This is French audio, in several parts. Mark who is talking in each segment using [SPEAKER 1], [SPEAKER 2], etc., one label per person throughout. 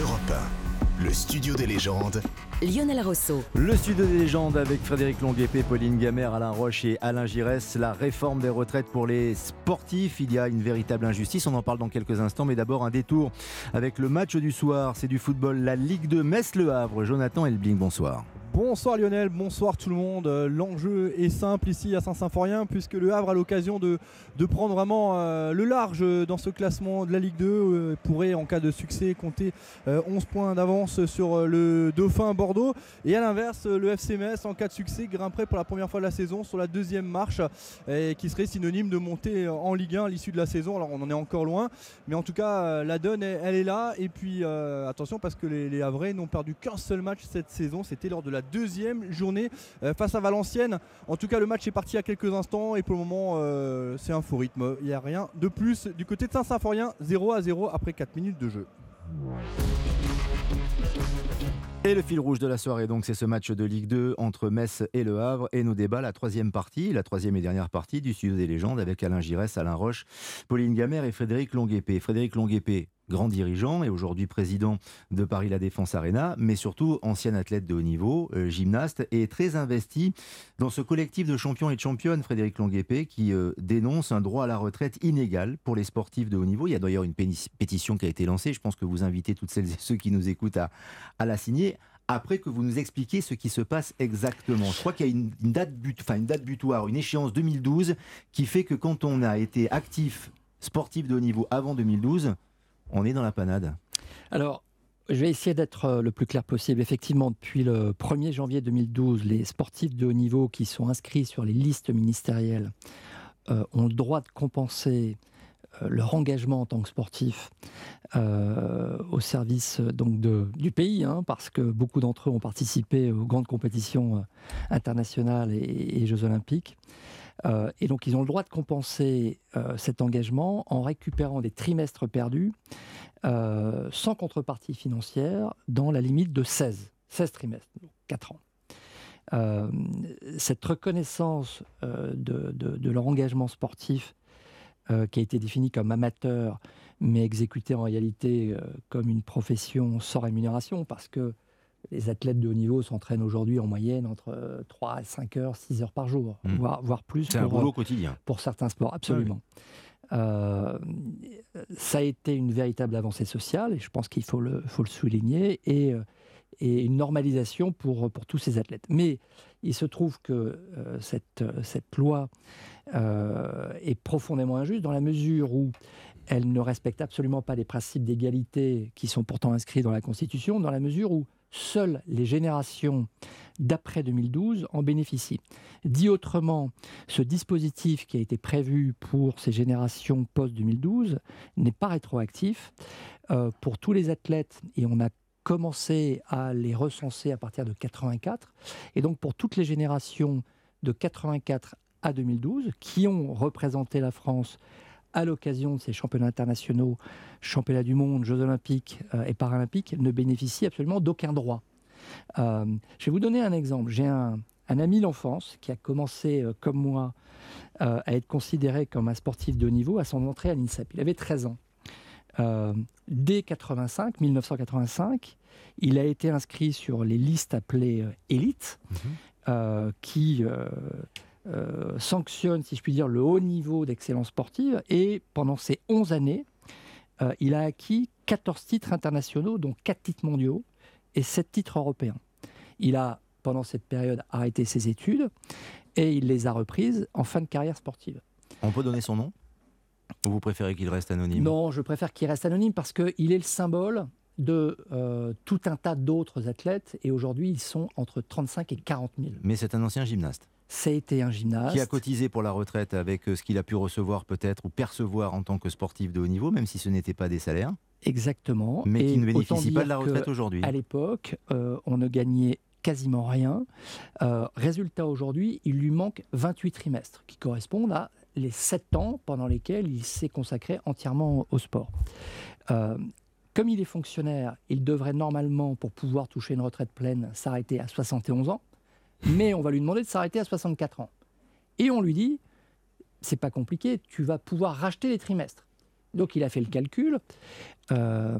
[SPEAKER 1] Europe 1, le studio des légendes.
[SPEAKER 2] Lionel Rousseau.
[SPEAKER 3] Le studio des légendes avec Frédéric Longuepé, Pauline Gamère, Alain Roche et Alain Giresse. La réforme des retraites pour les sportifs. Il y a une véritable injustice. On en parle dans quelques instants. Mais d'abord, un détour avec le match du soir. C'est du football, la Ligue de Metz-Le Havre. Jonathan Elbling, bonsoir.
[SPEAKER 4] Bonsoir Lionel, bonsoir tout le monde. Euh, l'enjeu est simple ici à Saint-Symphorien puisque le Havre a l'occasion de, de, prendre vraiment euh, le large dans ce classement de la Ligue 2. Euh, pourrait en cas de succès compter 11 points d'avance sur le Dauphin Bordeaux. Et à l'inverse, le FC Metz en cas de succès grimperait pour la première fois de la saison sur la deuxième marche qui serait synonyme de monter en Ligue 1 à l'issue de la saison. Alors on en est encore loin, mais en tout cas la donne elle, est là. Et puis attention parce que les, les Havrais n'ont perdu qu'un seul match cette saison, c'était lors de la deuxième journée euh, face à Valenciennes. En tout cas, le match est parti à quelques instants et pour le moment, euh, c'est un faux rythme. Il n'y a rien de plus du côté de Saint-Symphorien, 0 à 0 après 4 minutes de jeu.
[SPEAKER 3] Et le fil rouge de la soirée, donc, c'est ce match de Ligue 2 entre Metz et Le Havre. Et nos débats, la troisième partie, la troisième et dernière partie du studio des légendes avec Alain Giresse, Alain Roche, Pauline Gamère et Frédéric Longuepé. Frédéric Longuepé, grand dirigeant et aujourd'hui président de Paris La Défense Arena, mais surtout ancien athlète de haut niveau, euh, gymnaste, et très investi dans ce collectif de champions et de championnes, Frédéric Longuepé, qui euh, dénonce un droit à la retraite inégal pour les sportifs de haut niveau. Il y a d'ailleurs une pétition qui a été lancée. Je pense que vous invitez toutes celles et ceux qui nous écoutent à, la signer après que vous nous expliquiez ce qui se passe exactement. Je crois qu'il y a une, date but, enfin une date butoir, une échéance 2012 qui fait que quand on a été actif sportif de haut niveau avant 2012, on est dans la panade.
[SPEAKER 5] Alors, je vais essayer d'être euh, le plus clair possible. Effectivement, depuis le 1er janvier 2012, les sportifs de haut niveau qui sont inscrits sur les listes ministérielles euh, ont le droit de compenser euh, leur engagement en tant que sportif au service du pays, hein, parce que beaucoup d'entre eux ont participé aux grandes compétitions internationales et Jeux olympiques. Euh, et donc, ils ont le droit de compenser euh, cet engagement en récupérant des trimestres perdus euh, sans contrepartie financière dans la limite de 16, 16 trimestres, donc 4 ans. cette reconnaissance de, de, leur engagement sportif qui a été défini comme amateur, mais exécuté en réalité comme une profession sans rémunération, parce que les athlètes de haut niveau s'entraînent aujourd'hui en moyenne entre 3 et 5 heures, 6 heures par jour, hmm. voire, plus.
[SPEAKER 3] C'est un boulot quotidien.
[SPEAKER 5] Pour certains sports, absolument. Euh, ça a été une véritable avancée sociale, et je pense qu'il faut le, faut le souligner, et, euh, et, une normalisation pour, pour tous ces athlètes. Mais il se trouve que euh, cette, cette loi est profondément injuste dans la mesure où elle ne respecte absolument pas les principes d'égalité qui sont pourtant inscrits dans la Constitution, dans la mesure où seules les générations d'après 2012 en bénéficient. Dit autrement, ce dispositif qui a été prévu pour ces générations post-2012 n'est pas rétroactif euh, pour tous les athlètes et on a commencé à les recenser à partir de 84 et donc pour toutes les générations de 84 à 2012 qui ont représenté la France à l'occasion de ces championnats internationaux, championnats du monde, Jeux olympiques euh, et paralympiques, ne bénéficient absolument d'aucun droit. Euh, je vais vous donner un exemple. J'ai un, ami d'enfance qui a commencé, euh, comme moi, à être considéré comme un sportif de haut niveau à son entrée à l'INSEP. Il avait 13 ans. dès 85, 1985, il a été inscrit sur les listes appelées élites, mhm. qui euh, sanctionne, si je puis dire, le haut niveau d'excellence sportive. Et pendant ces 11 années, euh, il a acquis 14 titres internationaux, dont 4 titres mondiaux et 7 titres européens. Il a, pendant cette période, arrêté ses études et il les a reprises en fin de carrière sportive.
[SPEAKER 3] On peut donner son nom? Ou vous préférez qu'il reste anonyme?
[SPEAKER 5] Non, je préfère qu'il reste anonyme parce qu'il est le symbole de euh, tout un tas d'autres athlètes et aujourd'hui ils sont entre 35 et 40 000.
[SPEAKER 3] Mais c'est un ancien gymnaste
[SPEAKER 5] ça a été un gymnaste.
[SPEAKER 3] Qui a cotisé pour la retraite avec euh, ce qu'il a pu recevoir peut-être ou percevoir en tant que sportif de haut niveau, même si ce n'était pas des salaires.
[SPEAKER 5] Exactement.
[SPEAKER 3] Mais qui ne bénéficie pas de la retraite aujourd'hui.
[SPEAKER 5] À l'époque, euh, on ne gagnait quasiment rien. Euh, résultat aujourd'hui, il lui manque 28 trimestres, qui correspondent à les 7 ans pendant lesquels il s'est consacré entièrement au sport. comme il est fonctionnaire, il devrait normalement, pour pouvoir toucher une retraite pleine, s'arrêter à 71 ans mais on va lui demander de s'arrêter à 64 ans. Et on lui dit, c'est pas compliqué, tu vas pouvoir racheter les trimestres. Donc il a fait le calcul. Euh,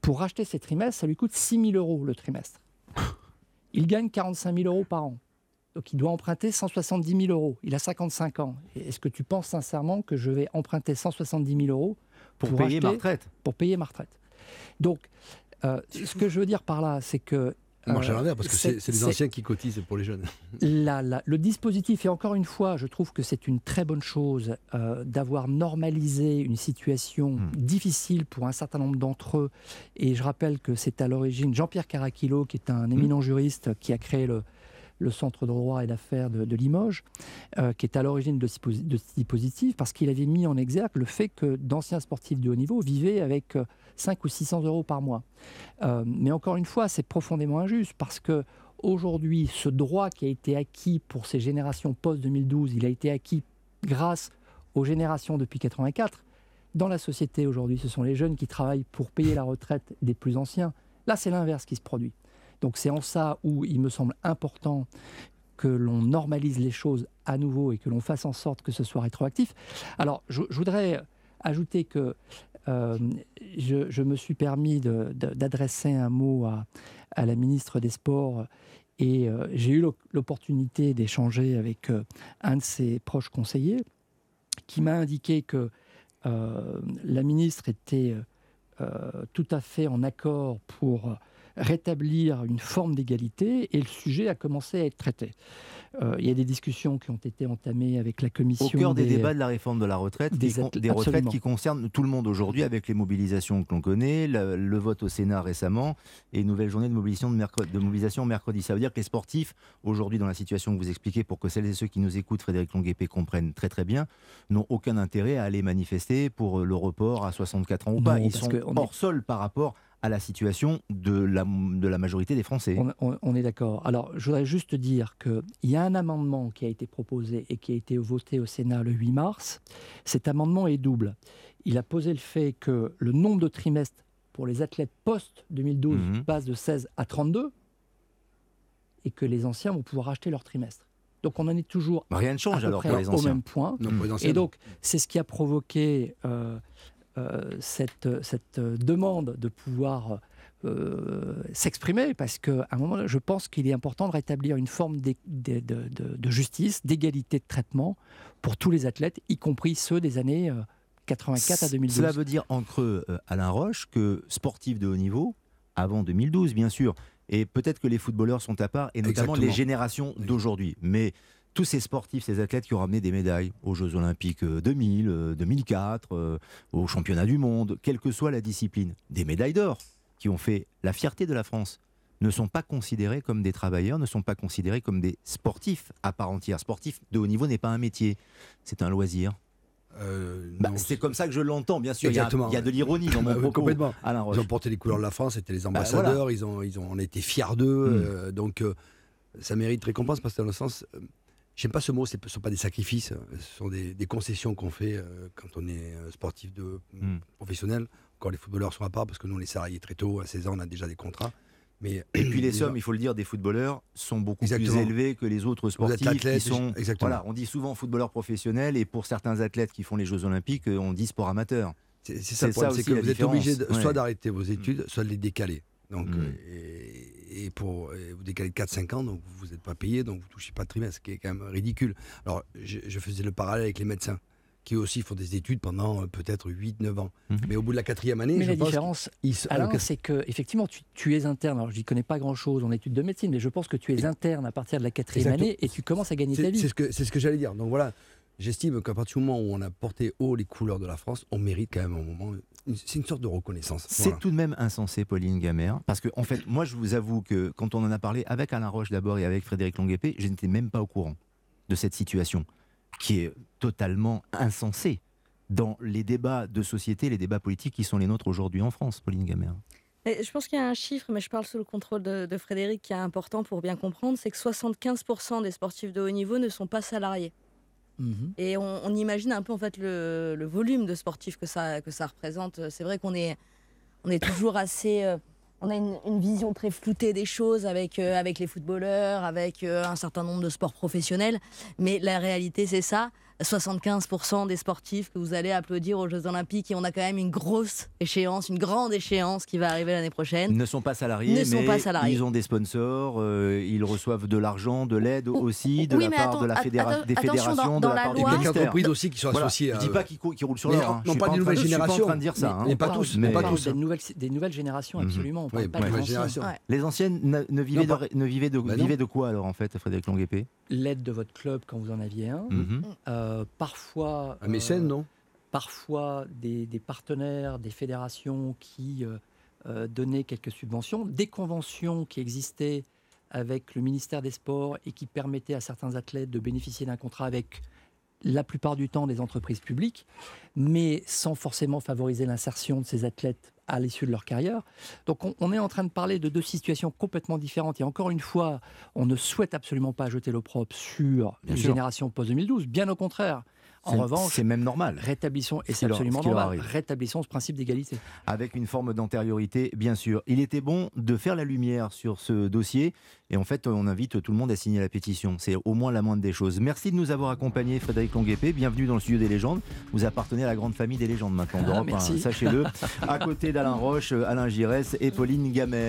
[SPEAKER 5] Pour racheter ces trimestres, ça lui coûte 6 000 euros le trimestre. Il gagne 45 000 euros par an. Donc il doit emprunter 170 000 euros. Il a 55 ans. Est-ce que tu penses sincèrement que je vais emprunter 170 000 euros
[SPEAKER 3] pour, payer ma retraite
[SPEAKER 5] Pour payer ma retraite? Donc, euh, ce que je veux dire par là, c'est que
[SPEAKER 2] marche à l'envers, parce que c'est les anciens qui cotisent pour les jeunes.
[SPEAKER 5] le dispositif, et encore une fois, je trouve que c'est une très bonne chose euh, d'avoir normalisé une situation hmm. difficile pour un certain nombre d'entre eux. Et je rappelle que c'est à l'origine Jean-Pierre Caracchilo, qui est un éminent hmm. juriste, qui a créé le, le Centre de droit et d'affaires de, Limoges, euh, qui est à l'origine de, ce dispositif, parce qu'il avait mis en exergue le fait que d'anciens sportifs de haut niveau vivaient avec 5 euh, ou 600 euros par mois. Euh, mais encore une fois, c'est profondément injuste, parce que aujourd'hui, ce droit qui a été acquis pour ces générations post-2012, il a été acquis grâce aux générations depuis 84. Dans la société aujourd'hui, ce sont les jeunes qui travaillent pour payer la retraite des plus anciens. Là, c'est l'inverse qui se produit. Donc c'est en ça où il me semble important que l'on normalise les choses à nouveau et que l'on fasse en sorte que ce soit rétroactif. Alors je, voudrais ajouter que euh, je, me suis permis d'adresser un mot à, la ministre des Sports et euh, j'ai eu l'opportunité d'échanger avec euh, un de ses proches conseillers qui m'a indiqué que la ministre était tout à fait en accord pour rétablir une forme d'égalité et le sujet a commencé à être traité. Euh, il y a des discussions qui ont été entamées avec la commission. Au
[SPEAKER 3] cœur des, débats de la réforme de la retraite, des, des retraites qui concernent tout le monde aujourd'hui, avec les mobilisations que l'on connaît, le, vote au Sénat récemment et une nouvelle journée de mobilisation, de, mercredi, de mobilisation mercredi. Ça veut dire que les sportifs, aujourd'hui, dans la situation que vous expliquez, pour que celles et ceux qui nous écoutent, Frédéric Longuepé, comprennent très très bien, n'ont aucun intérêt à aller manifester pour le report à 64 ans ou pas. Ils sont hors sol par rapport à la situation de la, de la majorité des Français.
[SPEAKER 5] On, est d'accord. Alors, je voudrais juste dire qu'il y a un amendement qui a été proposé et qui a été voté au Sénat le 8 mars. Cet amendement est double. Il a posé le fait que le nombre de trimestres pour les athlètes post-2012 mhm. passe de 16 à 32 et que les anciens vont pouvoir acheter leur trimestre. Donc on en est toujours
[SPEAKER 3] bah, Rien ne change alors pour les anciens.
[SPEAKER 5] au même point. et donc c'est ce qui a provoqué euh, cette, cette, demande de pouvoir euh, s'exprimer parce qu'à un moment, je pense qu'il est important de rétablir une forme de, de, justice, d'égalité de traitement pour tous les athlètes, y compris ceux des années 84 euh, à 2012.
[SPEAKER 3] Cela veut dire en creux, Alain Roche, que sportif de haut niveau, avant 2012 bien sûr, et peut-être que les footballeurs sont à part, et notamment les générations d'aujourd'hui. Mais tous ces sportifs, ces athlètes qui ont ramené des médailles aux Jeux Olympiques 2000, 2004, aux Championnats du Monde, quelle que soit la discipline, des médailles d'or qui ont fait la fierté de la France, ne sont pas considérés comme des travailleurs, ne sont pas considérés comme des sportifs à part entière. Sportif de haut niveau n'est pas un métier, c'est un loisir. Euh, bah, c'est comme ça que je l'entends, bien sûr. Il y, a, de l'ironie dans mon propos.
[SPEAKER 2] Complètement. ils ont porté les couleurs de la France, c'était les bah, ambassadeurs, ils, ont, ils ont été fiers d'eux. Hmm. Euh, donc, euh, ça mérite récompense parce que dans le sens, J'aime pas ce mot, ce ne sont pas des sacrifices, ce sont des, concessions qu'on fait euh, quand on est euh, sportif de hmm. professionnel. Encore les footballeurs sont à part parce que nous, les salariés, très tôt, à 16 ans, on a déjà des contrats.
[SPEAKER 3] Mais, et puis les sommes, il faut le dire, des footballeurs sont beaucoup plus élevées que les autres sportifs qui sont. Voilà, on dit souvent footballeurs professionnels et pour certains athlètes qui font les Jeux Olympiques, on dit sport amateur.
[SPEAKER 2] C'est ça, c'est que vous êtes obligé soit d'arrêter vos études, soit de les décaler. Donc, hmm. et, et pour vous décalez de 4-5 ans, donc vous n'êtes pas payé, donc vous ne touchez pas de trimestre, ce qui est quand même ridicule. Alors, je, faisais le parallèle avec les médecins qui aussi font des études pendant euh, peut-être 8-9 ans. Mhm. Mais au bout de la quatrième année,
[SPEAKER 5] mais la différence, Alain, c'est que effectivement, tu, es interne. Alors, je n'y connais pas grand-chose en études de médecine, mais je pense que tu es interne à partir de la quatrième année et tu commences à gagner ta vie.
[SPEAKER 2] C'est ce que, ce que j'allais dire. Donc voilà, j'estime qu'à partir du moment où on a porté haut les couleurs de la France, on mérite quand même un moment c'est une sorte de reconnaissance.
[SPEAKER 3] C'est tout de même insensé, Pauline Gamère, parce que en fait, moi, je vous avoue que quand on en a parlé avec Alain Roche d'abord et avec Frédéric Longuepé, je n'étais même pas au courant de cette situation qui est totalement insensée dans les débats de société, les débats politiques qui sont les nôtres aujourd'hui en France, Pauline Gamère.
[SPEAKER 6] Je pense qu'il y a un chiffre, mais je parle sous le contrôle de, de Frédéric, qui est important pour bien comprendre, c'est que 75% des sportifs de haut niveau ne sont pas salariés. Mhm. Et on, imagine un peu en fait le, volume de sportifs que ça, que ça représente. C'est vrai qu'on est, on est toujours assez. Euh, on a une, vision très floutée des choses avec, euh, avec les footballeurs, avec euh, un certain nombre de sports professionnels. Mais la réalité, c'est ça. 75% des sportifs que vous allez applaudir aux Jeux Olympiques et on a quand même une grosse échéance, une grande échéance qui va arriver l'année prochaine.
[SPEAKER 3] Ils ne sont pas salariés,
[SPEAKER 6] ne mais pas salariés.
[SPEAKER 3] ils ont des sponsors, euh, ils reçoivent de l'argent, de l'aide aussi, de la part de la des fédérations, de la, part
[SPEAKER 2] loi, des entreprises aussi qui sont associées.
[SPEAKER 3] Je ne dis pas qu'ils roulent sur l'or. Hein.
[SPEAKER 2] Non, pas des nouvelles générations. Je suis
[SPEAKER 3] pas en train de dire ça.
[SPEAKER 2] Mais pas tous.
[SPEAKER 5] Mais
[SPEAKER 2] pas tous.
[SPEAKER 5] Des nouvelles générations, absolument.
[SPEAKER 3] Les anciennes ne vivaient de quoi alors en fait, Frédéric Longuepé
[SPEAKER 5] L'aide de votre club quand vous en aviez un. Mhm. Euh, parfois.
[SPEAKER 2] Un mécène, euh, non?
[SPEAKER 5] Parfois des, partenaires, des fédérations qui euh, donnaient quelques subventions, des conventions qui existaient avec le ministère des Sports et qui permettaient à certains athlètes de bénéficier d'un contrat avec la plupart du temps des entreprises publiques, mais sans forcément favoriser l'insertion de ces athlètes à l'issue de leur carrière. Donc on, est en train de parler de deux situations complètement différentes. Et encore une fois, on ne souhaite absolument pas jeter l'opprobre sur les générations post-2012. Bien au contraire. En revanche,
[SPEAKER 3] c'est même normal.
[SPEAKER 5] Rétablissons, et c'est absolument normal, rétablissons ce principe d'égalité.
[SPEAKER 3] Avec une forme d'antériorité, bien sûr. Il était bon de faire la lumière sur ce dossier, et en fait, on invite tout le monde à signer la pétition. C'est au moins la moindre des choses. Merci de nous avoir accompagnés, Frédéric Longuepé. Bienvenue dans le studio des légendes. Vous appartenez à la grande famille des légendes maintenant
[SPEAKER 5] ah,
[SPEAKER 3] Sachez-le. à côté d'Alain Roche, Alain Giresse et Pauline Gamère.